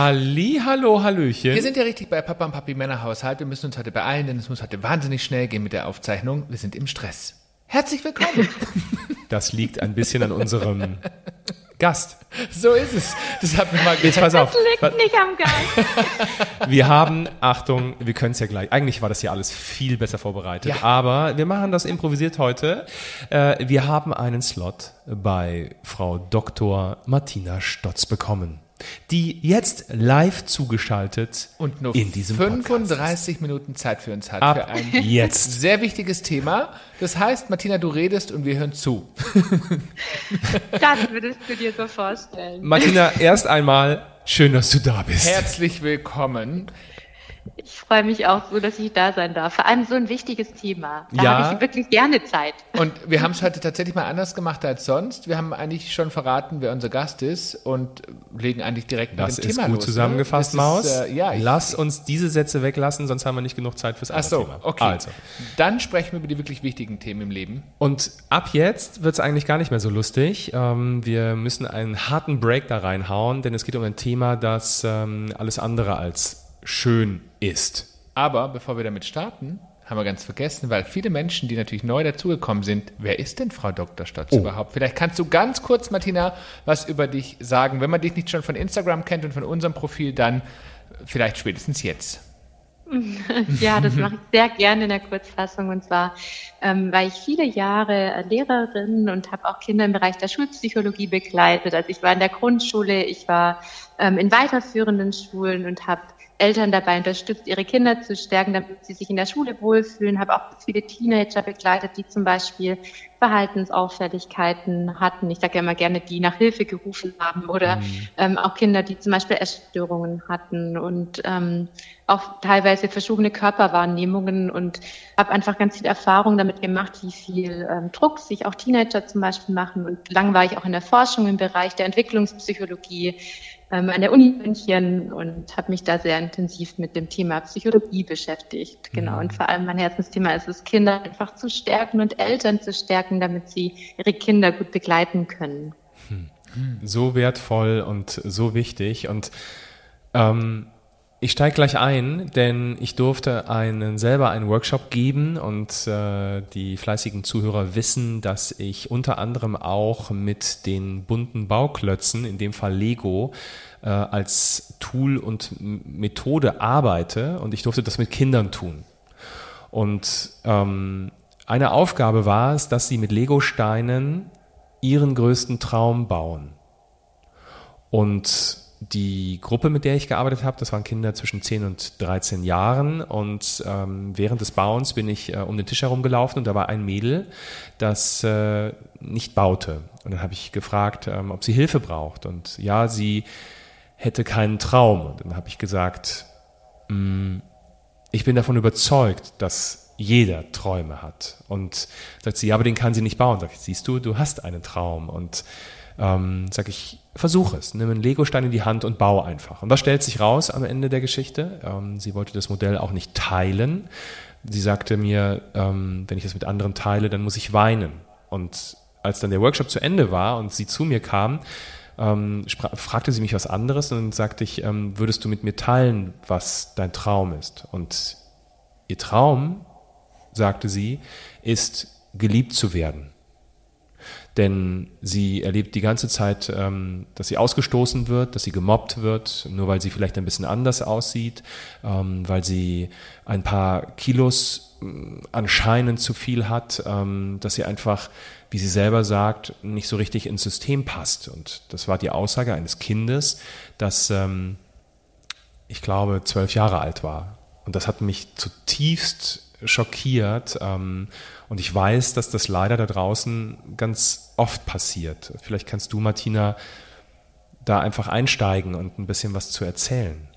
Halli, hallo, hallöchen. Wir sind ja richtig bei Papa und Papi Männerhaushalt. Wir müssen uns heute beeilen, denn es muss heute wahnsinnig schnell gehen mit der Aufzeichnung. Wir sind im Stress. Herzlich willkommen. Das liegt ein bisschen an unserem Gast. so ist es. Das hat mir mal Jetzt pass auf. Das liegt nicht am Gast. Wir haben, Achtung, wir können es ja gleich. Eigentlich war das ja alles viel besser vorbereitet, Ja. aber wir machen das improvisiert heute. Äh, Wir haben einen Slot bei Frau Dr. Martina Stotz bekommen, die jetzt live zugeschaltet und nur in diesem Podcast 35 Minuten Zeit für uns hat. Ab für ein jetzt. sehr wichtiges Thema. Das heißt, Martina, du redest und wir hören zu. Das würdest du dir so vorstellen. Martina, erst einmal schön, dass du da bist. Herzlich willkommen. Ich freue mich auch so, dass ich da sein darf. Vor allem so ein wichtiges Thema. Da Ja. habe ich wirklich gerne Zeit. Und wir haben es heute tatsächlich mal anders gemacht als sonst. Wir haben eigentlich schon verraten, wer unser Gast ist und legen eigentlich direkt Das mit dem ist Thema gut los. zusammengefasst, ne? Maus. Das Ist, äh, ja, ich, Lass uns diese Sätze weglassen, sonst haben wir nicht genug Zeit fürs Ach so, Thema. okay. Also. Dann sprechen wir über die wirklich wichtigen Themen im Leben. Und ab jetzt wird es eigentlich gar nicht mehr so lustig. Ähm, wir müssen einen harten Break da reinhauen, denn es geht um ein Thema, das ähm, alles andere als schön ist. Aber bevor wir damit starten, haben wir ganz vergessen, weil viele Menschen, die natürlich neu dazugekommen sind, wer ist denn Frau Dr. Stotz überhaupt? Vielleicht kannst du ganz kurz, Martina, was über dich sagen. Wenn man dich nicht schon von Instagram kennt und von unserem Profil, dann vielleicht spätestens jetzt. Ja, das mache ich sehr gerne in der Kurzfassung. Und zwar ähm, war ich viele Jahre äh, Lehrerin und habe auch Kinder im Bereich der Schulpsychologie begleitet. Also ich war in der Grundschule, ich war ähm, in weiterführenden Schulen und habe Eltern dabei unterstützt, ihre Kinder zu stärken, damit sie sich in der Schule wohlfühlen. Habe auch viele Teenager begleitet, die zum Beispiel Verhaltensauffälligkeiten hatten. Ich sage ja immer gerne, die nach Hilfe gerufen haben oder ähm, auch Kinder, die zum Beispiel Essstörungen hatten und ähm, auch teilweise verschobene Körperwahrnehmungen und habe einfach ganz viel Erfahrung damit gemacht, wie viel ähm, Druck sich auch Teenager zum Beispiel machen. Und lang war ich auch in der Forschung im Bereich der Entwicklungspsychologie ähm, an der Uni München und habe mich da sehr intensiv mit dem Thema Psychologie beschäftigt. Genau. Und vor allem mein Herzensthema ist es, Kinder einfach zu stärken und Eltern zu stärken, damit sie ihre Kinder gut begleiten können. So wertvoll und so wichtig. Und ähm, ich steige gleich ein, denn ich durfte einen, selber einen Workshop geben und äh, die fleißigen Zuhörer wissen, dass ich unter anderem auch mit den bunten Bauklötzen, in dem Fall Lego, äh, als Tool und Methode arbeite und ich durfte das mit Kindern tun. Und ähm, eine Aufgabe war es, dass sie mit Lego-Steinen ihren größten Traum bauen. Und die Gruppe, mit der ich gearbeitet habe, das waren Kinder zwischen 10 und 13 Jahren. Und ähm, während des Bauens bin ich äh, um den Tisch herumgelaufen und da war ein Mädel, das äh, nicht baute. Und dann habe ich gefragt, ähm, ob sie Hilfe braucht. Und ja, sie hätte keinen Traum. Und dann habe ich gesagt, "Mm, ich bin davon überzeugt, dass jeder Träume hat. Und sagt sie, ja, aber den kann sie nicht bauen. Sag ich, siehst du, du hast einen Traum. Und ähm, sag ich, versuch es. Nimm einen Legostein in die Hand und baue einfach. Und was stellt sich raus am Ende der Geschichte? Ähm, sie wollte das Modell auch nicht teilen. Sie sagte mir, ähm, wenn ich das mit anderen teile, dann muss ich weinen. Und als dann der Workshop zu Ende war und sie zu mir kam, ähm, fragte sie mich was anderes und dann sagte ich, ähm, würdest du mit mir teilen, was dein Traum ist? Und ihr Traum, sagte sie, ist geliebt zu werden. Denn sie erlebt die ganze Zeit, ähm, dass sie ausgestoßen wird, dass sie gemobbt wird, nur weil sie vielleicht ein bisschen anders aussieht, ähm, weil sie ein paar Kilos ähm, anscheinend zu viel hat, ähm, dass sie einfach, wie sie selber sagt, nicht so richtig ins System passt. Und das war die Aussage eines Kindes, das, ähm, ich glaube, zwölf Jahre alt war. Und das hat mich zutiefst schockiert. Und ich weiß, dass das leider da draußen ganz oft passiert. Vielleicht kannst du, Martina, da einfach einsteigen und ein bisschen was zu erzählen.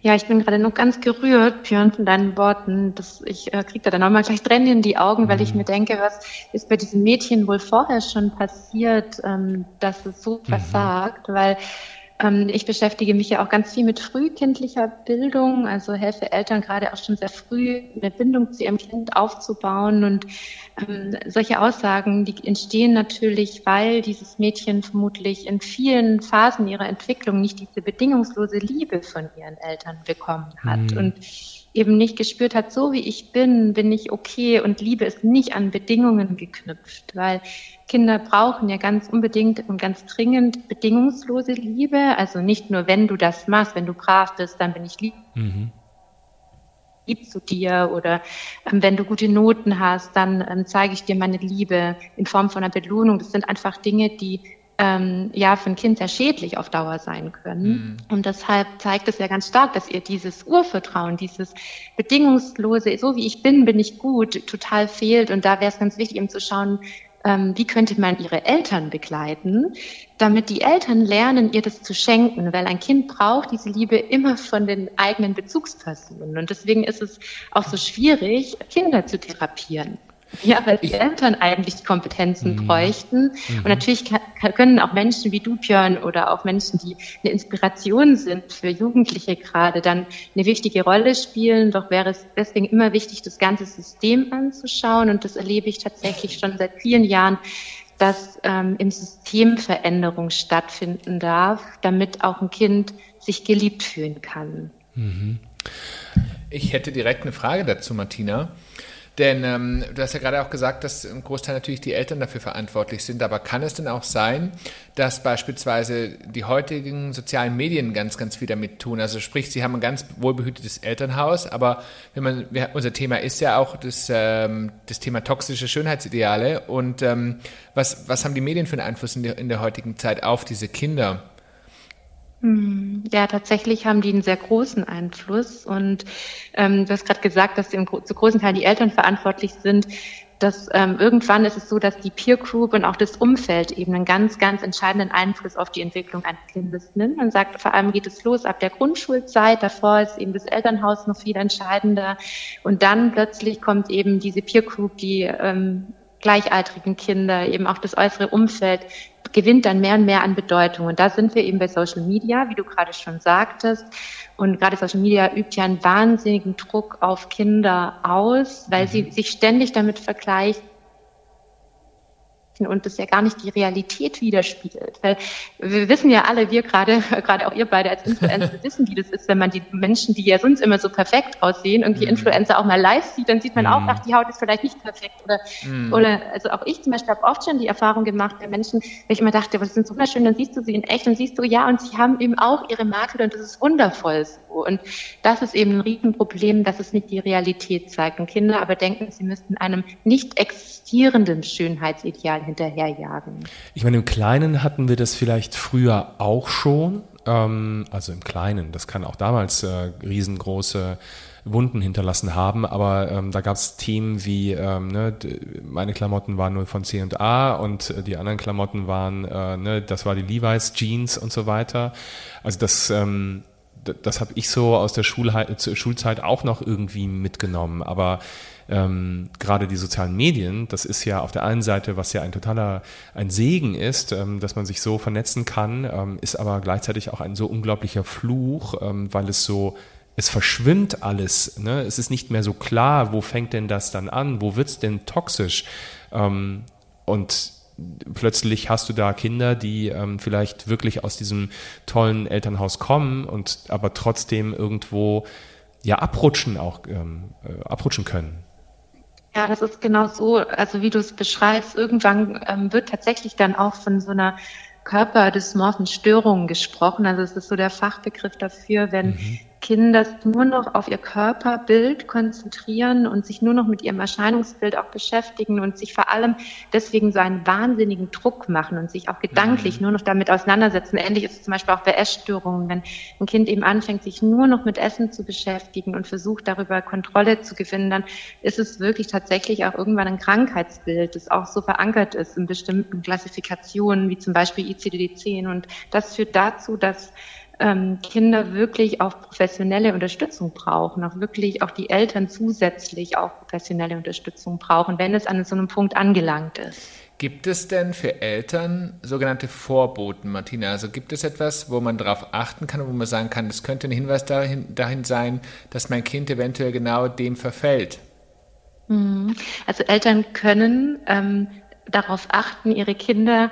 Ja, ich bin gerade noch ganz gerührt, Björn, von deinen Worten. Das, ich äh, kriege da dann nochmal gleich Tränen in die Augen, weil ich mir denke, was ist bei diesem Mädchen wohl vorher schon passiert, ähm, dass es so versagt, weil Ähm, ich beschäftige mich ja auch ganz viel mit frühkindlicher Bildung, also helfe Eltern gerade auch schon sehr früh eine Bindung zu ihrem Kind aufzubauen. Und ähm, solche Aussagen, die entstehen natürlich, weil dieses Mädchen vermutlich in vielen Phasen ihrer Entwicklung nicht diese bedingungslose Liebe von ihren Eltern bekommen hat. Mhm. Und eben nicht gespürt hat, so wie ich bin, bin ich okay und Liebe ist nicht an Bedingungen geknüpft, weil Kinder brauchen ja ganz unbedingt und ganz dringend bedingungslose Liebe. Also nicht nur, wenn du das machst, wenn du brav bist, dann bin ich lieb. Mhm. lieb zu dir oder ähm, wenn du gute Noten hast, dann ähm, zeige ich dir meine Liebe in Form von einer Belohnung. Das sind einfach Dinge, die ähm, ja für ein Kind sehr schädlich auf Dauer sein können. Mhm. Und deshalb zeigt es ja ganz stark, dass ihr dieses Urvertrauen, dieses bedingungslose, so wie ich bin, bin ich gut, total fehlt. Und da wäre es ganz wichtig, eben zu schauen, ähm, wie könnte man ihre Eltern begleiten, damit die Eltern lernen, ihr das zu schenken, weil ein Kind braucht diese Liebe immer von den eigenen Bezugspersonen. Und deswegen ist es auch so schwierig, Kinder zu therapieren. Ja, weil die Eltern eigentlich die Kompetenzen mhm. bräuchten. Mhm. Und natürlich kann, können auch Menschen wie du, Björn, oder auch Menschen, die eine Inspiration sind für Jugendliche gerade, dann eine wichtige Rolle spielen. Doch wäre es deswegen immer wichtig, das ganze System anzuschauen. Und das erlebe ich tatsächlich schon seit vielen Jahren, dass ähm, im System Veränderung stattfinden darf, damit auch ein Kind sich geliebt fühlen kann. Mhm. Ich hätte direkt eine Frage dazu, Martina. Denn ähm, du hast ja gerade auch gesagt, dass ein Großteil natürlich die Eltern dafür verantwortlich sind. Aber kann es denn auch sein, dass beispielsweise die heutigen sozialen Medien ganz, ganz viel damit tun? Also sprich, sie haben ein ganz wohlbehütetes Elternhaus, aber wenn man, wir, unser Thema ist ja auch das, ähm, das Thema toxische Schönheitsideale. Und ähm, was, was haben die Medien für einen Einfluss in der, in der heutigen Zeit auf diese Kinder? Hm, ja, tatsächlich haben die einen sehr großen Einfluss. Und ähm, du hast gerade gesagt, dass im, zu großen Teil die Eltern verantwortlich sind. Dass ähm, irgendwann ist es so, dass die Peer Group und auch das Umfeld eben einen ganz, ganz entscheidenden Einfluss auf die Entwicklung eines Kindes nimmt. Man sagt, vor allem geht es los ab der Grundschulzeit. Davor ist eben das Elternhaus noch viel entscheidender. Und dann plötzlich kommt eben diese Peer Group, die ähm, gleichaltrigen Kinder, eben auch das äußere Umfeld gewinnt dann mehr und mehr an Bedeutung. Und da sind wir eben bei Social Media, wie du gerade schon sagtest. Und gerade Social Media übt ja einen wahnsinnigen Druck auf Kinder aus, weil mhm. sie sich ständig damit vergleichen und das ja gar nicht die Realität widerspiegelt. Weil wir wissen ja alle, wir gerade, gerade auch ihr beide als Influencer wissen, wie das ist, wenn man die Menschen, die ja sonst immer so perfekt aussehen, irgendwie mhm. Influencer auch mal live sieht, dann sieht man mhm. auch, ach, die Haut ist vielleicht nicht perfekt. Oder, mhm. oder also auch ich zum Beispiel habe oft schon die Erfahrung gemacht bei Menschen, weil ich immer dachte, was sind so wunderschön, dann siehst du sie in echt und siehst du, ja, und sie haben eben auch ihre Makel und das ist wundervoll so. Und das ist eben ein Riesenproblem, dass es nicht die Realität zeigt. Und Kinder aber denken, sie müssten einem nicht existierenden Schönheitsideal hinterherjagen. Ich meine, im Kleinen hatten wir das vielleicht früher auch schon. Ähm, also im Kleinen, das kann auch damals äh, riesengroße Wunden hinterlassen haben, aber ähm, da gab es Themen wie, ähm, ne, meine Klamotten waren nur von C und A und äh, die anderen Klamotten waren, äh, ne, das war die Levi's Jeans und so weiter. Also das, ähm, das habe ich so aus der Schulzeit auch noch irgendwie mitgenommen, aber ähm, gerade die sozialen Medien, das ist ja auf der einen Seite, was ja ein totaler ein Segen ist, ähm, dass man sich so vernetzen kann, ähm, ist aber gleichzeitig auch ein so unglaublicher Fluch, ähm, weil es so es verschwimmt alles. Ne? Es ist nicht mehr so klar, wo fängt denn das dann an, wo wird es denn toxisch? Ähm, und plötzlich hast du da Kinder, die ähm, vielleicht wirklich aus diesem tollen Elternhaus kommen und aber trotzdem irgendwo ja abrutschen auch ähm, äh, abrutschen können. Ja, das ist genau so. Also wie du es beschreibst, irgendwann ähm, wird tatsächlich dann auch von so einer körperdysmorphen Störungen gesprochen. Also es ist so der Fachbegriff dafür, wenn mhm. Kinder nur noch auf ihr Körperbild konzentrieren und sich nur noch mit ihrem Erscheinungsbild auch beschäftigen und sich vor allem deswegen so einen wahnsinnigen Druck machen und sich auch gedanklich mhm. nur noch damit auseinandersetzen. Ähnlich ist es zum Beispiel auch bei Essstörungen, wenn ein Kind eben anfängt, sich nur noch mit Essen zu beschäftigen und versucht, darüber Kontrolle zu gewinnen, dann ist es wirklich tatsächlich auch irgendwann ein Krankheitsbild, das auch so verankert ist in bestimmten Klassifikationen, wie zum Beispiel ICD-10. Und das führt dazu, dass ähm, Kinder wirklich auch professionelle Unterstützung brauchen, auch wirklich auch die Eltern zusätzlich auch professionelle Unterstützung brauchen, wenn es an so einem Punkt angelangt ist. Gibt es denn für Eltern sogenannte Vorboten, Martina? Also gibt es etwas, wo man darauf achten kann wo man sagen kann, das könnte ein Hinweis dahin, dahin sein, dass mein Kind eventuell genau dem verfällt? Mhm. Also Eltern können ähm, darauf achten, ihre Kinder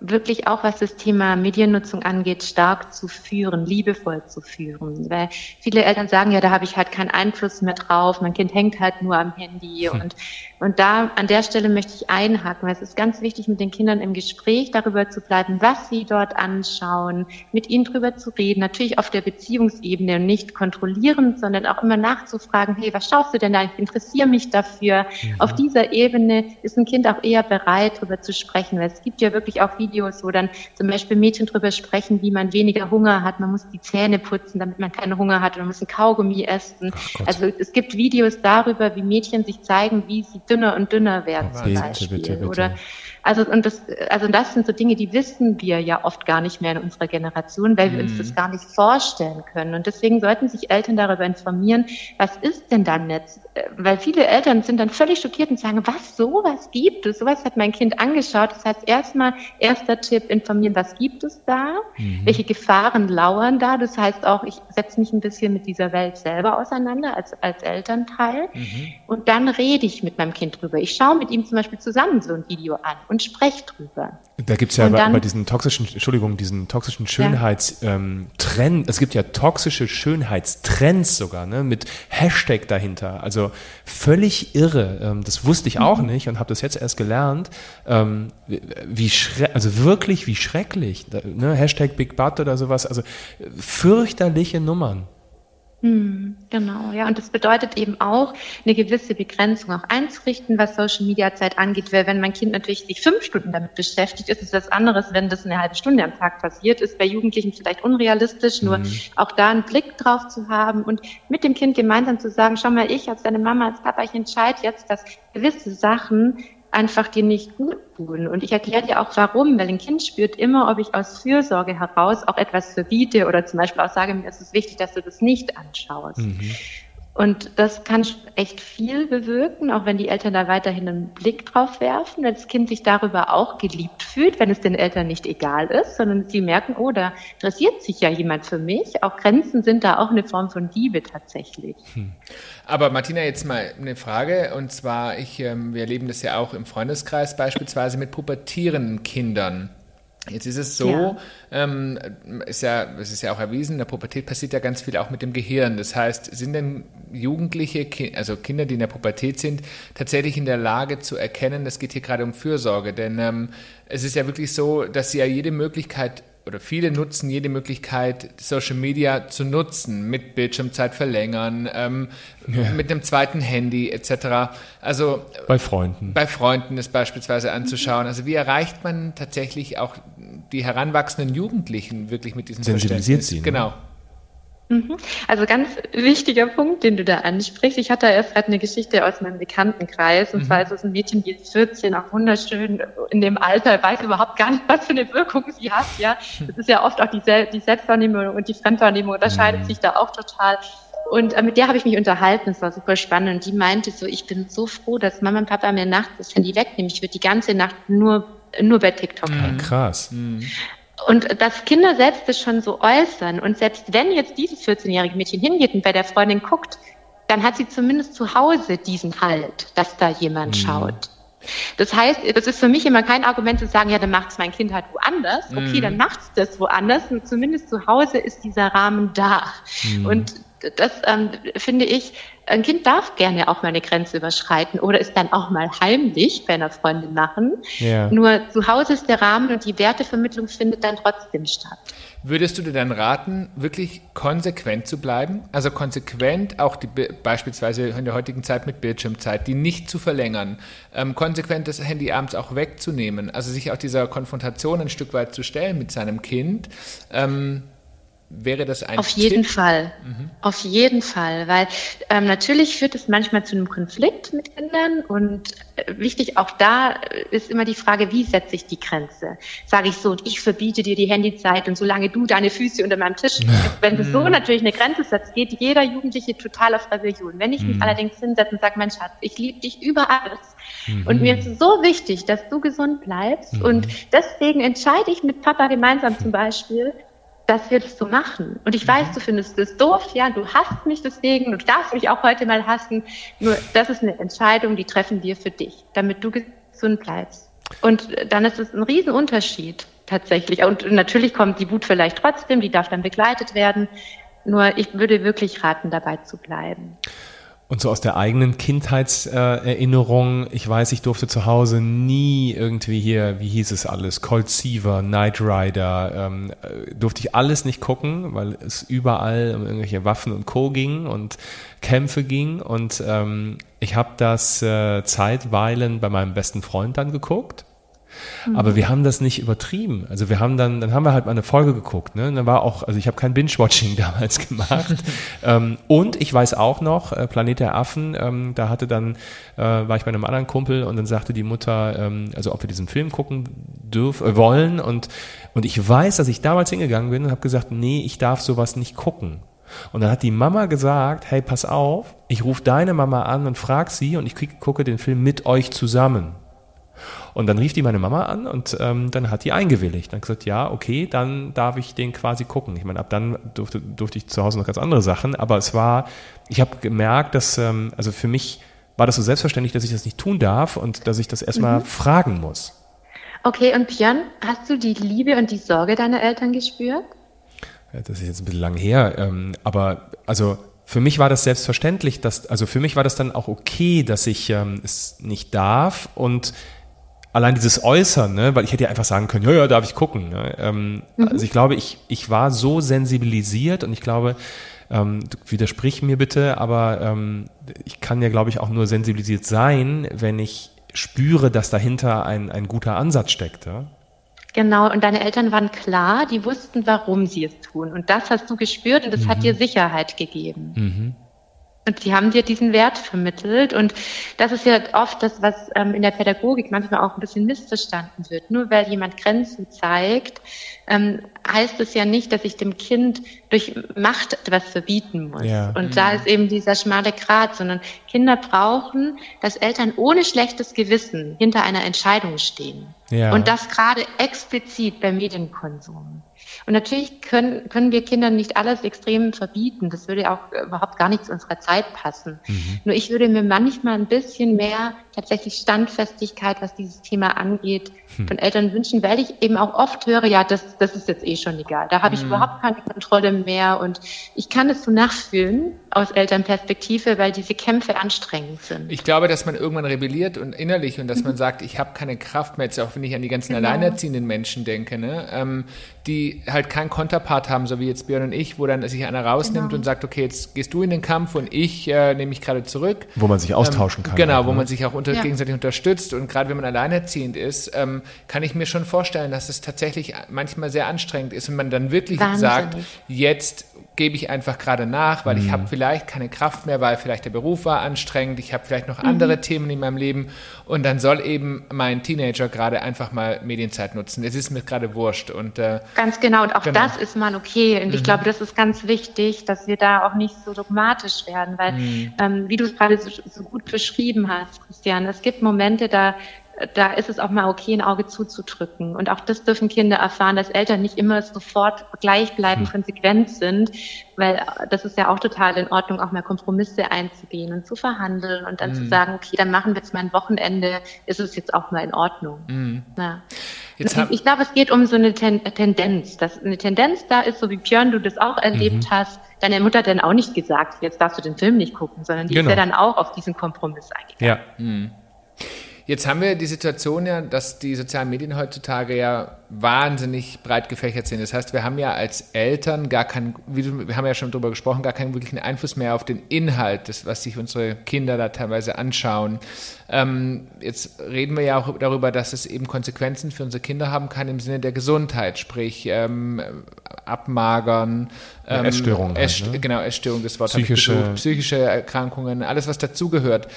wirklich auch, was das Thema Mediennutzung angeht, stark zu führen, liebevoll zu führen. Weil viele Eltern sagen, ja, da habe ich halt keinen Einfluss mehr drauf, mein Kind hängt halt nur am Handy. Hm. Und, und da an der Stelle möchte ich einhaken, weil es ist ganz wichtig, mit den Kindern im Gespräch darüber zu bleiben, was sie dort anschauen, mit ihnen darüber zu reden, natürlich auf der Beziehungsebene und nicht kontrollierend, sondern auch immer nachzufragen, hey, was schaust du denn da? Ich interessiere mich dafür. Mhm. Auf dieser Ebene ist ein Kind auch eher bereit, darüber zu sprechen, weil es gibt ja wirklich auch Videos, wo dann zum Beispiel Mädchen drüber sprechen, wie man weniger Hunger hat. Man muss die Zähne putzen, damit man keinen Hunger hat. Oder man muss ein Kaugummi essen. Also es gibt Videos darüber, wie Mädchen sich zeigen, wie sie dünner und dünner werden zum Beispiel. Bitte, bitte, bitte. Oder also, und das, also das sind so Dinge, die wissen wir ja oft gar nicht mehr in unserer Generation, weil wir mhm. uns das gar nicht vorstellen können. Und deswegen sollten sich Eltern darüber informieren, was ist denn da Netz? Weil viele Eltern sind dann völlig schockiert und sagen, was, sowas gibt es? Sowas hat mein Kind angeschaut. Das heißt, erstmal, erster Tipp, informieren, was gibt es da? Mhm. Welche Gefahren lauern da? Das heißt auch, ich setze mich ein bisschen mit dieser Welt selber auseinander als, als Elternteil. Mhm. Und dann rede ich mit meinem Kind drüber. Ich schaue mit ihm zum Beispiel zusammen so ein Video an und spreche drüber. Da gibt es ja bei, bei, diesen toxischen, Entschuldigung, diesen toxischen Schönheitstrend, ja. ähm, es gibt ja toxische Schönheitstrends sogar, ne, mit Hashtag dahinter. Also völlig irre. Ähm, das wusste ich auch mhm. nicht und habe das jetzt erst gelernt. Ähm, wie also wirklich wie schrecklich. Ne, Hashtag Big Butt oder sowas. Also fürchterliche Nummern. Hm, genau, ja. Und das bedeutet eben auch, eine gewisse Begrenzung auch einzurichten, was Social Media Zeit angeht. Weil wenn mein Kind natürlich sich fünf Stunden damit beschäftigt, ist es was anderes, wenn das eine halbe Stunde am Tag passiert. Ist bei Jugendlichen vielleicht unrealistisch, nur mhm. auch da einen Blick drauf zu haben und mit dem Kind gemeinsam zu sagen, schau mal, ich als deine Mama, als Papa, ich entscheide jetzt, dass gewisse Sachen einfach dir nicht gut tun. Und ich erkläre dir auch warum, weil ein Kind spürt immer, ob ich aus Fürsorge heraus auch etwas verbiete oder zum Beispiel auch sage, mir ist es wichtig, dass du das nicht anschaust. Mhm. Und das kann echt viel bewirken, auch wenn die Eltern da weiterhin einen Blick drauf werfen, wenn das Kind sich darüber auch geliebt fühlt, wenn es den Eltern nicht egal ist, sondern sie merken, oh, da interessiert sich ja jemand für mich. Auch Grenzen sind da auch eine Form von Liebe tatsächlich. Hm. Aber Martina, jetzt mal eine Frage, und zwar, ich, ähm, wir erleben das ja auch im Freundeskreis beispielsweise mit pubertierenden Kindern. Jetzt ist es so, ja. Ähm, ist ja, es ist ja auch erwiesen, in der Pubertät passiert ja ganz viel auch mit dem Gehirn. Das heißt, sind denn Jugendliche, also Kinder, die in der Pubertät sind, tatsächlich in der Lage zu erkennen, es geht hier gerade um Fürsorge? Denn ähm, es ist ja wirklich so, dass sie ja jede Möglichkeit oder viele nutzen jede Möglichkeit, Social Media zu nutzen, mit Bildschirmzeit verlängern, ähm, ja. mit einem zweiten Handy etc. Also bei Freunden. Bei Freunden ist beispielsweise anzuschauen. Also wie erreicht man tatsächlich auch die heranwachsenden Jugendlichen wirklich mit diesem Sensibilisiert sie. Ne? Genau. Mhm. Also ganz wichtiger Punkt, den du da ansprichst. Ich hatte erst gerade eine Geschichte aus meinem Bekanntenkreis. Und mhm. zwar ist es ein Mädchen, die ist 14, auch wunderschön in dem Alter, weiß überhaupt gar nicht, was für eine Wirkung sie hat. Ja, das ist ja oft auch die, Sel die Selbstwahrnehmung und die Fremdwahrnehmung unterscheidet mhm. sich da auch total. Und äh, mit der habe ich mich unterhalten, es war super spannend. Und die meinte so, ich bin so froh, dass Mama und Papa mir nachts das Handy wegnehmen. Ich würde die ganze Nacht nur nur bei TikTok hängen. Krass. Mhm. Und dass Kinder selbst das schon so äußern und selbst wenn jetzt dieses 14-jährige Mädchen hingeht und bei der Freundin guckt, dann hat sie zumindest zu Hause diesen Halt, dass da jemand mhm. schaut. Das heißt, das ist für mich immer kein Argument zu sagen, ja, dann macht's mein Kind halt woanders. Okay, mhm. dann macht's das woanders. Und zumindest zu Hause ist dieser Rahmen da. Mhm. Und das ähm, finde ich, ein Kind darf gerne auch mal eine Grenze überschreiten oder ist dann auch mal heimlich bei einer Freundin machen. Ja. Nur zu Hause ist der Rahmen und die Wertevermittlung findet dann trotzdem statt. Würdest du dir dann raten, wirklich konsequent zu bleiben? Also konsequent auch die, beispielsweise in der heutigen Zeit mit Bildschirmzeit, die nicht zu verlängern, ähm, konsequent das Handy abends auch wegzunehmen, also sich auch dieser Konfrontation ein Stück weit zu stellen mit seinem Kind. Ähm, Wäre das ein Auf jeden Tipp? Fall. Mhm. Auf jeden Fall. Weil ähm, natürlich führt es manchmal zu einem Konflikt mit Kindern und äh, wichtig auch da ist immer die Frage, wie setze ich die Grenze? Sage ich so, ich verbiete dir die Handyzeit und solange du deine Füße unter meinem Tisch, wenn du so natürlich eine Grenze setzt, geht jeder Jugendliche total auf Rebellion. Wenn ich mich mhm. allerdings hinsetze und sage, mein Schatz, ich liebe dich über alles mhm. und mir ist so wichtig, dass du gesund bleibst mhm. und deswegen entscheide ich mit Papa gemeinsam zum Beispiel, das so machen. Und ich weiß, mhm. du findest es doof, ja, du hasst mich deswegen, du darfst mich auch heute mal hassen. Nur das ist eine Entscheidung, die treffen wir für dich, damit du gesund bleibst. Und dann ist es ein Riesenunterschied tatsächlich. Und natürlich kommt die Wut vielleicht trotzdem, die darf dann begleitet werden. Nur ich würde wirklich raten, dabei zu bleiben. Und so aus der eigenen Kindheitserinnerung, ich weiß, ich durfte zu Hause nie irgendwie hier, wie hieß es alles, Cold Seaver, Knight Rider, ähm, äh, durfte ich alles nicht gucken, weil es überall um irgendwelche Waffen und Co. ging und Kämpfe ging. Und ähm, ich habe das äh, zeitweilen bei meinem besten Freund dann geguckt. Aber wir haben das nicht übertrieben. Also wir haben dann, dann haben wir halt mal eine Folge geguckt. Ne? Und dann war auch, also ich habe kein Binge-Watching damals gemacht. ähm, und ich weiß auch noch, äh, Planet der Affen, ähm, da hatte dann, äh, war ich bei einem anderen Kumpel und dann sagte die Mutter, ähm, also ob wir diesen Film gucken dürfen, äh, wollen. Und, und ich weiß, dass ich damals hingegangen bin und habe gesagt, nee, ich darf sowas nicht gucken. Und dann hat die Mama gesagt, hey, pass auf, ich rufe deine Mama an und frag sie und ich gucke den Film mit euch zusammen. Und dann rief die meine Mama an und ähm, dann hat die eingewilligt. Dann gesagt, ja, okay, dann darf ich den quasi gucken. Ich meine, ab dann durfte, durfte ich zu Hause noch ganz andere Sachen, aber es war, ich habe gemerkt, dass, ähm, also für mich war das so selbstverständlich, dass ich das nicht tun darf und dass ich das erstmal mhm. fragen muss. Okay, und Björn, hast du die Liebe und die Sorge deiner Eltern gespürt? Das ist jetzt ein bisschen lang her, ähm, aber also für mich war das selbstverständlich, dass, also für mich war das dann auch okay, dass ich ähm, es nicht darf und allein dieses Äußern, ne, weil ich hätte ja einfach sagen können, ja, ja, darf ich gucken. Ne? Ähm, mhm. Also ich glaube, ich, ich war so sensibilisiert und ich glaube, ähm, widersprich mir bitte, aber ähm, ich kann ja, glaube ich, auch nur sensibilisiert sein, wenn ich spüre, dass dahinter ein, ein guter Ansatz steckt. Ja? Genau, und deine Eltern waren klar, die wussten, warum sie es tun. Und das hast du gespürt und das mhm. hat dir Sicherheit gegeben. Mhm. Und sie haben dir diesen Wert vermittelt. Und das ist ja oft das, was ähm, in der Pädagogik manchmal auch ein bisschen missverstanden wird. Nur weil jemand Grenzen zeigt, ähm, heißt es ja nicht, dass ich dem Kind durch Macht etwas verbieten muss. Ja. Und mhm. da ist eben dieser schmale Grat, sondern Kinder brauchen, dass Eltern ohne schlechtes Gewissen hinter einer Entscheidung stehen. Ja. Und das gerade explizit beim Medienkonsum. Und natürlich können, können wir Kindern nicht alles extrem verbieten. Das würde auch überhaupt gar nicht zu unserer Zeit passen. Mhm. Nur ich würde mir manchmal ein bisschen mehr tatsächlich Standfestigkeit, was dieses Thema angeht, hm. von Eltern wünschen, weil ich eben auch oft höre, ja, das, das ist jetzt eh schon egal. Da habe ich hm. überhaupt keine Kontrolle mehr. Und ich kann es so nachfühlen aus Elternperspektive, weil diese Kämpfe anstrengend sind. Ich glaube, dass man irgendwann rebelliert und innerlich und dass man sagt, ich habe keine Kraft mehr, jetzt auch wenn ich an die ganzen genau. alleinerziehenden Menschen denke, ne? Ähm, die halt keinen Konterpart haben, so wie jetzt Björn und ich, wo dann sich einer rausnimmt genau. und sagt, okay, jetzt gehst du in den Kampf und ich äh, nehme mich gerade zurück. Wo man sich austauschen ähm, kann. Genau, halt, wo ne? man sich auch unter, ja. gegenseitig unterstützt. Und gerade wenn man alleinerziehend ist, ähm, kann ich mir schon vorstellen, dass es tatsächlich manchmal sehr anstrengend ist und man dann wirklich Wahnsinnig. sagt, jetzt gebe ich einfach gerade nach, weil mhm. ich habe vielleicht keine Kraft mehr, weil vielleicht der Beruf war anstrengend, ich habe vielleicht noch mhm. andere Themen in meinem Leben und dann soll eben mein Teenager gerade einfach mal Medienzeit nutzen. Es ist mir gerade wurscht und äh, ganz genau und auch genau. das ist mal okay und mhm. ich glaube, das ist ganz wichtig, dass wir da auch nicht so dogmatisch werden, weil mhm. ähm, wie du es gerade so, so gut beschrieben hast, Christian, es gibt Momente, da da ist es auch mal okay, ein Auge zuzudrücken. Und auch das dürfen Kinder erfahren, dass Eltern nicht immer sofort gleichbleibend hm. konsequent sind, weil das ist ja auch total in Ordnung, auch mal Kompromisse einzugehen und zu verhandeln und dann hm. zu sagen, okay, dann machen wir jetzt mal ein Wochenende, ist es jetzt auch mal in Ordnung. Hm. Ja. ich glaube, es geht um so eine Ten Tendenz, dass eine Tendenz da ist, so wie Björn, du das auch erlebt mhm. hast. Deine Mutter hat dann auch nicht gesagt, jetzt darfst du den Film nicht gucken, sondern die genau. ist ja dann auch auf diesen Kompromiss eingegangen. Ja. Jetzt haben wir die Situation ja, dass die sozialen Medien heutzutage ja wahnsinnig breit gefächert sind. Das heißt, wir haben ja als Eltern gar keinen, wie wir haben ja schon darüber gesprochen, gar keinen wirklichen Einfluss mehr auf den Inhalt, des, was sich unsere Kinder da teilweise anschauen. Ähm, jetzt reden wir ja auch darüber, dass es eben Konsequenzen für unsere Kinder haben kann im Sinne der Gesundheit, sprich ähm, Abmagern, ähm, Essstörungen. Ess, halt, ne? Genau, Essstörung, das Wort psychische, psychische Erkrankungen, alles, was dazugehört.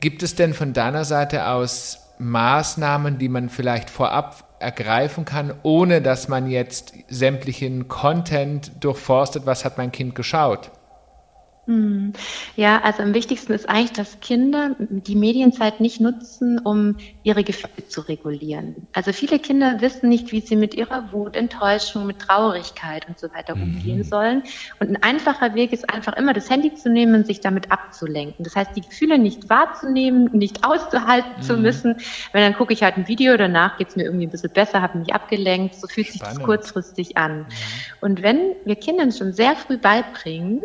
Gibt es denn von deiner Seite aus Maßnahmen, die man vielleicht vorab ergreifen kann, ohne dass man jetzt sämtlichen Content durchforstet, was hat mein Kind geschaut? Hm. Ja, also am wichtigsten ist eigentlich, dass Kinder die Medienzeit nicht nutzen, um ihre Gefühle zu regulieren. Also viele Kinder wissen nicht, wie sie mit ihrer Wut, Enttäuschung, mit Traurigkeit und so weiter mhm. umgehen sollen. Und ein einfacher Weg ist einfach immer das Handy zu nehmen und sich damit abzulenken. Das heißt, die Gefühle nicht wahrzunehmen, nicht auszuhalten mhm. zu müssen. Weil dann gucke ich halt ein Video, danach geht es mir irgendwie ein bisschen besser, habe mich abgelenkt. So fühlt Spannend. sich das kurzfristig an. Mhm. Und wenn wir Kindern schon sehr früh beibringen,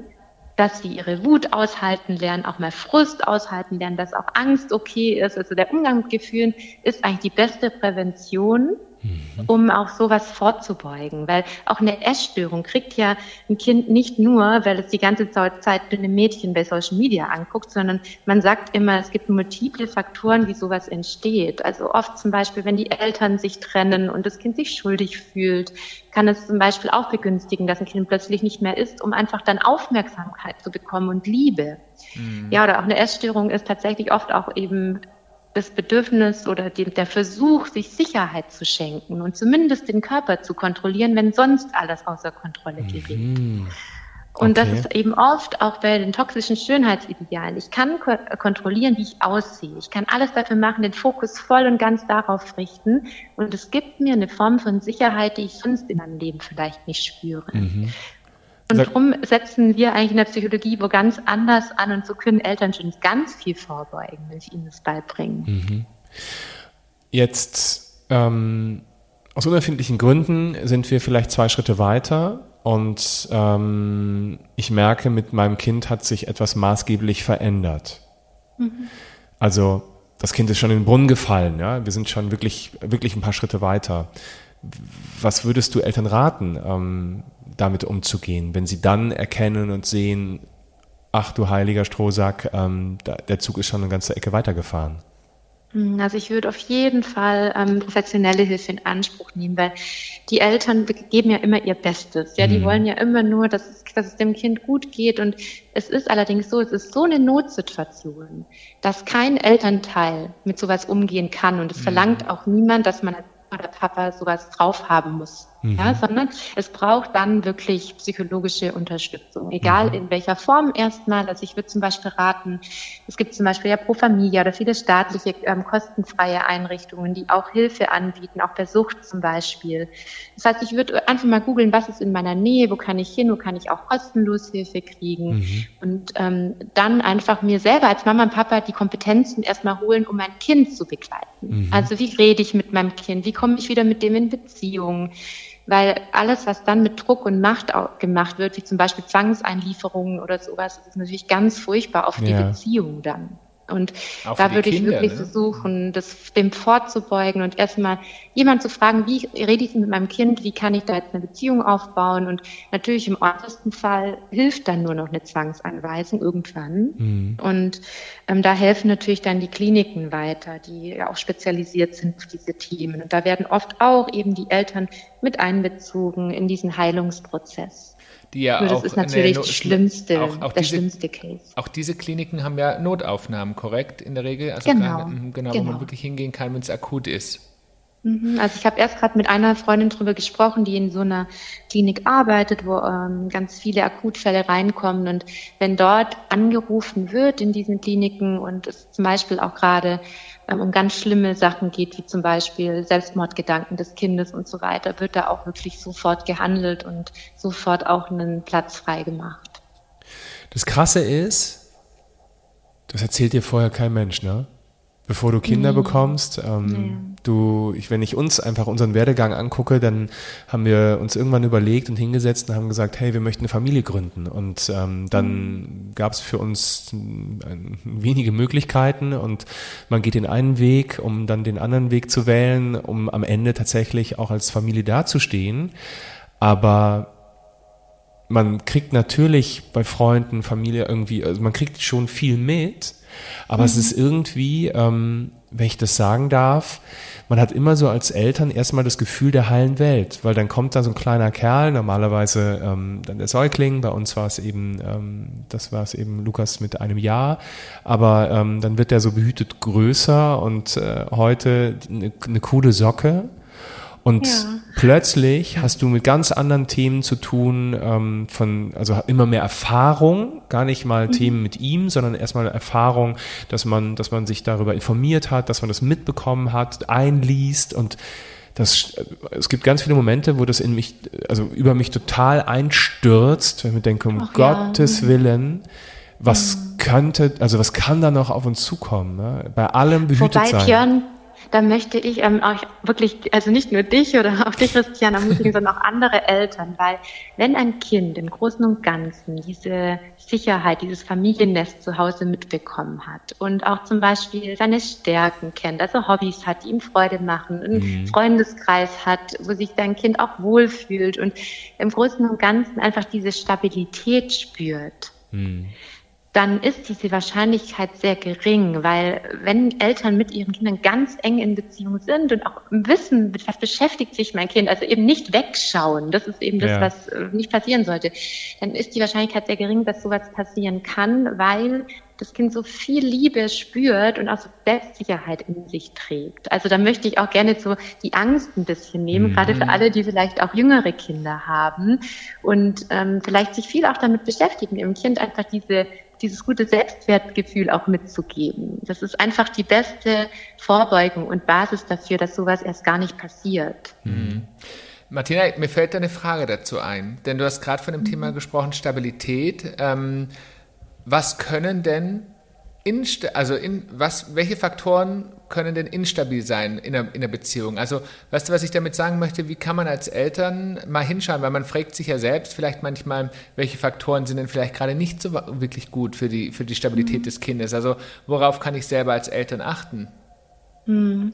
dass sie ihre Wut aushalten lernen, auch mal Frust aushalten lernen, dass auch Angst okay ist. Also der Umgang mit Gefühlen ist eigentlich die beste Prävention Mhm. um auch sowas vorzubeugen. Weil auch eine Essstörung kriegt ja ein Kind nicht nur, weil es die ganze Zeit dünne Mädchen bei Social Media anguckt, sondern man sagt immer, es gibt multiple Faktoren, wie sowas entsteht. Also oft zum Beispiel, wenn die Eltern sich trennen und das Kind sich schuldig fühlt, kann es zum Beispiel auch begünstigen, dass ein Kind plötzlich nicht mehr isst, um einfach dann Aufmerksamkeit zu bekommen und Liebe. Mhm. Ja, oder auch eine Essstörung ist tatsächlich oft auch eben das Bedürfnis oder die, der Versuch, sich Sicherheit zu schenken und zumindest den Körper zu kontrollieren, wenn sonst alles außer Kontrolle mhm. gerät. Mhm. Und okay. das ist eben oft auch bei den toxischen Schönheitsidealen. Ich kann ko kontrollieren, wie ich aussehe. Ich kann alles dafür machen, den Fokus voll und ganz darauf richten. Und es gibt mir eine Form von Sicherheit, die ich sonst in meinem Leben vielleicht nicht spüre. Mhm. Und darum setzen wir eigentlich in der Psychologie wo ganz anders an und so können Eltern schon ganz viel vorbeugen, wenn ich ihnen das beibringen. Mhm. Jetzt ähm, aus unerfindlichen Gründen sind wir vielleicht zwei Schritte weiter und ähm, ich merke, mit meinem Kind hat sich etwas maßgeblich verändert. Mhm. Also das Kind ist schon in den Brunnen gefallen, ja. Wir sind schon wirklich, wirklich ein paar Schritte weiter. Was würdest du Eltern raten? Ähm, damit umzugehen, wenn sie dann erkennen und sehen, ach du heiliger Strohsack, ähm, da, der Zug ist schon eine ganze Ecke weitergefahren? Hm, also ich würde auf jeden Fall ähm, professionelle Hilfe in Anspruch nehmen, weil die Eltern geben ja immer ihr Bestes. Ja, die mhm. wollen ja immer nur, dass es, dass es dem Kind gut geht. Und es ist allerdings so, es ist so eine Notsituation, dass kein Elternteil mit sowas umgehen kann. Und es mhm. verlangt auch niemand, dass man oder Papa sowas drauf haben muss, mhm. ja, sondern es braucht dann wirklich psychologische Unterstützung, egal mhm. in welcher Form erstmal. Also ich würde zum Beispiel raten, es gibt zum Beispiel ja Pro Familia oder viele staatliche ähm, kostenfreie Einrichtungen, die auch Hilfe anbieten, auch bei Sucht zum Beispiel. Das heißt, ich würde einfach mal googeln, was ist in meiner Nähe, wo kann ich hin, wo kann ich auch kostenlos Hilfe kriegen mhm. und ähm, dann einfach mir selber als Mama und Papa die Kompetenzen erstmal holen, um mein Kind zu begleiten. Mhm. Also wie rede ich mit meinem Kind, wie komme ich wieder mit dem in Beziehung? Weil alles, was dann mit Druck und Macht gemacht wird, wie zum Beispiel Zwangseinlieferungen oder sowas, ist natürlich ganz furchtbar auf die ja. Beziehung dann. Und Auch da würde ich wirklich ne? versuchen, das dem vorzubeugen und erstmal jemand zu fragen, wie rede ich mit meinem Kind, wie kann ich da jetzt eine Beziehung aufbauen? Und natürlich im äußersten Fall hilft dann nur noch eine Zwangsanweisung irgendwann. Mhm. Und ähm, da helfen natürlich dann die Kliniken weiter, die ja auch spezialisiert sind für diese Themen. Und da werden oft auch eben die Eltern mit einbezogen in diesen Heilungsprozess die ja Nur das auch ist natürlich das schlimmste, auch, auch der diese, schlimmste Case. Auch diese Kliniken haben ja Notaufnahmen, korrekt, in der Regel? Also genau, gerade, genau, genau, wo man genau. wirklich hingehen kann, wenn es akut ist. Mhm, also ich habe erst gerade mit einer Freundin drüber gesprochen, die in so einer Klinik arbeitet, wo ähm, ganz viele Akutfälle reinkommen. Und wenn dort angerufen wird in diesen Kliniken und es zum Beispiel auch gerade ähm, um ganz schlimme Sachen geht, wie zum Beispiel Selbstmordgedanken des Kindes und so weiter, wird da auch wirklich sofort gehandelt und sofort auch einen Platz freigemacht. Das Krasse ist, das erzählt dir vorher kein Mensch, ne? Bevor du Kinder mhm. bekommst. Ähm, ja. Du, ich, wenn ich uns einfach unseren Werdegang angucke, dann haben wir uns irgendwann überlegt und hingesetzt und haben gesagt, hey, wir möchten eine Familie gründen. Und ähm, dann mhm. gab es für uns äh, wenige Möglichkeiten und man geht den einen Weg, um dann den anderen Weg zu wählen, um am Ende tatsächlich auch als Familie dazustehen. Aber man kriegt natürlich bei Freunden, Familie irgendwie, also man kriegt schon viel mit, aber mhm. es ist irgendwie, ähm, wenn ich das sagen darf, man hat immer so als Eltern erstmal das Gefühl der heilen Welt, weil dann kommt da so ein kleiner Kerl, normalerweise ähm, dann der Säugling, bei uns war es eben, ähm, das war es eben Lukas mit einem Jahr, aber ähm, dann wird der so behütet größer und äh, heute eine, eine coole Socke und ja. plötzlich hast du mit ganz anderen Themen zu tun, ähm, von, also immer mehr Erfahrung, gar nicht mal mhm. Themen mit ihm, sondern erstmal Erfahrung, dass man, dass man sich darüber informiert hat, dass man das mitbekommen hat, einliest und das, es gibt ganz viele Momente, wo das in mich, also über mich total einstürzt, wenn ich mir denke, um Ach, Gottes ja. Willen, was mhm. könnte, also was kann da noch auf uns zukommen? Ne? Bei allem behütet Wobei, sein. Björn, da möchte ich ähm, euch wirklich, also nicht nur dich oder auch dich, Christian, ermutigen, sondern auch andere Eltern, weil wenn ein Kind im Großen und Ganzen diese Sicherheit, dieses Familiennest zu Hause mitbekommen hat und auch zum Beispiel seine Stärken kennt, also Hobbys hat, die ihm Freude machen, einen mhm. Freundeskreis hat, wo sich dein Kind auch wohlfühlt und im Großen und Ganzen einfach diese Stabilität spürt. Mhm dann ist diese Wahrscheinlichkeit sehr gering, weil wenn Eltern mit ihren Kindern ganz eng in Beziehung sind und auch wissen, mit was beschäftigt sich mein Kind, also eben nicht wegschauen, das ist eben das, ja. was äh, nicht passieren sollte, dann ist die Wahrscheinlichkeit sehr gering, dass sowas passieren kann, weil das Kind so viel Liebe spürt und auch so Selbstsicherheit in sich trägt. Also da möchte ich auch gerne so die Angst ein bisschen nehmen, mhm. gerade für alle, die vielleicht auch jüngere Kinder haben und ähm, vielleicht sich viel auch damit beschäftigen, ihrem Kind einfach diese dieses gute Selbstwertgefühl auch mitzugeben. Das ist einfach die beste Vorbeugung und Basis dafür, dass sowas erst gar nicht passiert. Mhm. Martina, mir fällt da eine Frage dazu ein, denn du hast gerade von dem mhm. Thema gesprochen, Stabilität. Ähm, was können denn in, also in, was, welche Faktoren können denn instabil sein in einer, in einer Beziehung? Also, weißt du, was ich damit sagen möchte? Wie kann man als Eltern mal hinschauen? Weil man fragt sich ja selbst vielleicht manchmal, welche Faktoren sind denn vielleicht gerade nicht so wirklich gut für die, für die Stabilität mhm. des Kindes? Also, worauf kann ich selber als Eltern achten? Mhm.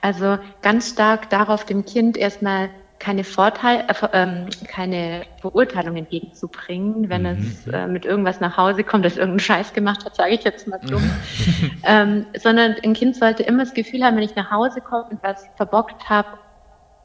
Also, ganz stark darauf, dem Kind erstmal keine Vorteil, äh, ähm, keine Beurteilung entgegenzubringen, wenn mhm. es äh, mit irgendwas nach Hause kommt, das irgendeinen Scheiß gemacht hat, sage ich jetzt mal dumm. ähm, sondern ein Kind sollte immer das Gefühl haben, wenn ich nach Hause komme und was verbockt habe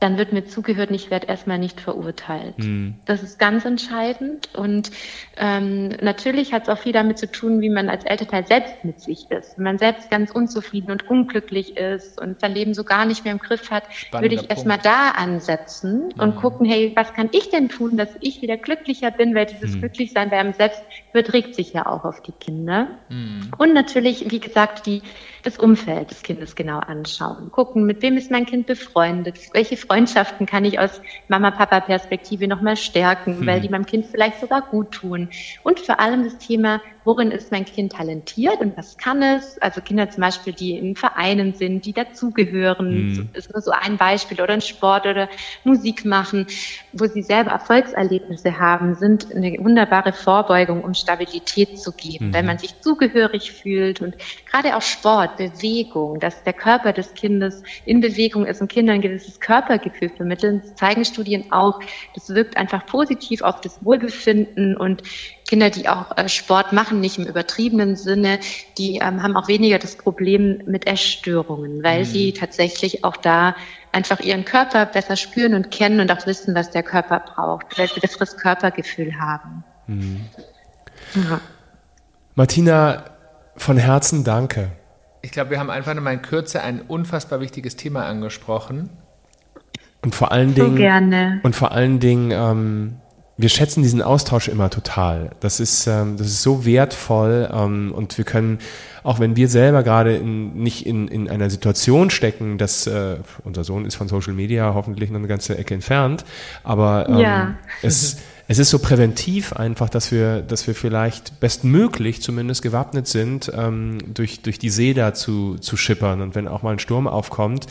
dann wird mir zugehört und ich werde erstmal nicht verurteilt. Mhm. Das ist ganz entscheidend. Und ähm, natürlich hat es auch viel damit zu tun, wie man als Elternteil selbst mit sich ist. Wenn man selbst ganz unzufrieden und unglücklich ist und sein Leben so gar nicht mehr im Griff hat, Spannender würde ich erstmal da ansetzen mhm. und gucken, hey, was kann ich denn tun, dass ich wieder glücklicher bin, weil dieses mhm. Glücklichsein bei einem selbst überträgt sich ja auch auf die Kinder. Mhm. Und natürlich, wie gesagt, die das Umfeld des Kindes genau anschauen. Gucken, mit wem ist mein Kind befreundet? Welche Freundschaften kann ich aus Mama-Papa-Perspektive nochmal stärken, mhm. weil die meinem Kind vielleicht sogar gut tun? Und vor allem das Thema worin ist mein Kind talentiert und was kann es? Also Kinder zum Beispiel, die in Vereinen sind, die dazugehören, mhm. ist nur so ein Beispiel, oder in Sport oder Musik machen, wo sie selber Erfolgserlebnisse haben, sind eine wunderbare Vorbeugung, um Stabilität zu geben, mhm. wenn man sich zugehörig fühlt und gerade auch Sport, Bewegung, dass der Körper des Kindes in Bewegung ist und Kindern ein gewisses Körpergefühl vermitteln, zeigen Studien auch, das wirkt einfach positiv auf das Wohlbefinden und Kinder, die auch äh, Sport machen, nicht im übertriebenen Sinne, die ähm, haben auch weniger das Problem mit Essstörungen, weil mhm. sie tatsächlich auch da einfach ihren Körper besser spüren und kennen und auch wissen, was der Körper braucht, weil sie das Körpergefühl haben. Mhm. Ja. Martina, von Herzen danke. Ich glaube, wir haben einfach nochmal in Kürze ein unfassbar wichtiges Thema angesprochen. Und vor allen Dingen, so gerne. und vor allen Dingen, ähm, wir schätzen diesen Austausch immer total. Das ist, ähm, das ist so wertvoll ähm, und wir können, auch wenn wir selber gerade in, nicht in, in einer Situation stecken, dass äh, unser Sohn ist von Social Media hoffentlich noch eine ganze Ecke entfernt, aber ähm, ja. es, es ist so präventiv einfach, dass wir, dass wir vielleicht bestmöglich zumindest gewappnet sind, ähm, durch, durch die See da zu, zu schippern. Und wenn auch mal ein Sturm aufkommt,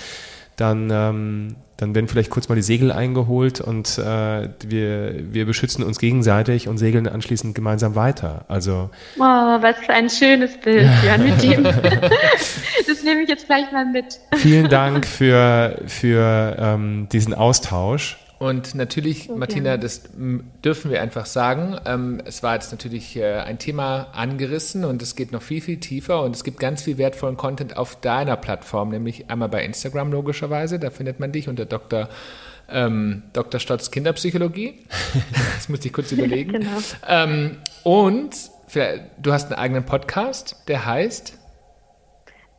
dann, ähm, dann werden vielleicht kurz mal die Segel eingeholt und äh, wir, wir beschützen uns gegenseitig und segeln anschließend gemeinsam weiter. Also oh, was für ein schönes Bild, Björn, mit dem. das nehme ich jetzt gleich mal mit. Vielen Dank für, für ähm, diesen Austausch. Und natürlich, okay. Martina, das dürfen wir einfach sagen. Ähm, es war jetzt natürlich äh, ein Thema angerissen und es geht noch viel, viel tiefer und es gibt ganz viel wertvollen Content auf deiner Plattform, nämlich einmal bei Instagram logischerweise. Da findet man dich unter Dr. Ähm, Dr. Stotz Kinderpsychologie. das muss ich kurz überlegen. genau. Ähm, und du hast einen eigenen Podcast, der heißt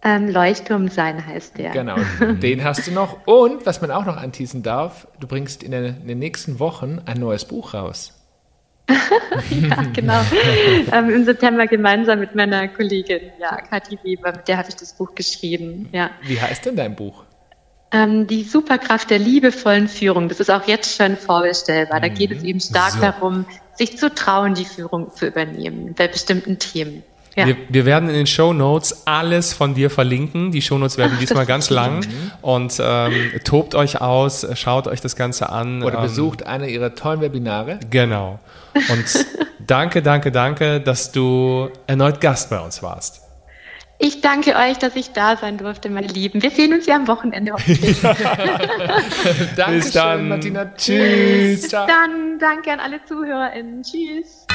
ähm, Leuchtturm sein heißt der. Genau, den hast du noch. Und was man auch noch anteasen darf, du bringst in den, in den nächsten Wochen ein neues Buch raus. ja, genau. ähm, Im September gemeinsam mit meiner Kollegin, ja, Kathi Weber, mit der habe ich das Buch geschrieben. Ja. Wie heißt denn dein Buch? Ähm, die Superkraft der liebevollen Führung. Das ist auch jetzt schon vorbestellbar. Da geht es mhm. eben stark so. darum, sich zu trauen, die Führung zu übernehmen bei bestimmten Themen. Ja. Wir, wir, werden in den Show Notes alles von dir verlinken. Die Show Notes werden diesmal ganz lang und ähm, tobt euch aus, schaut euch das Ganze an. Oder ähm, besucht eine ihrer tollen Webinare. Genau. Und danke, danke, danke, dass du erneut Gast bei uns warst. Ich danke euch, dass ich da sein durfte, meine Lieben. Wir sehen uns ja am Wochenende hoffentlich. danke Bis dann. Martina. Tschüss. Bis dann. Danke an alle ZuhörerInnen. Tschüss.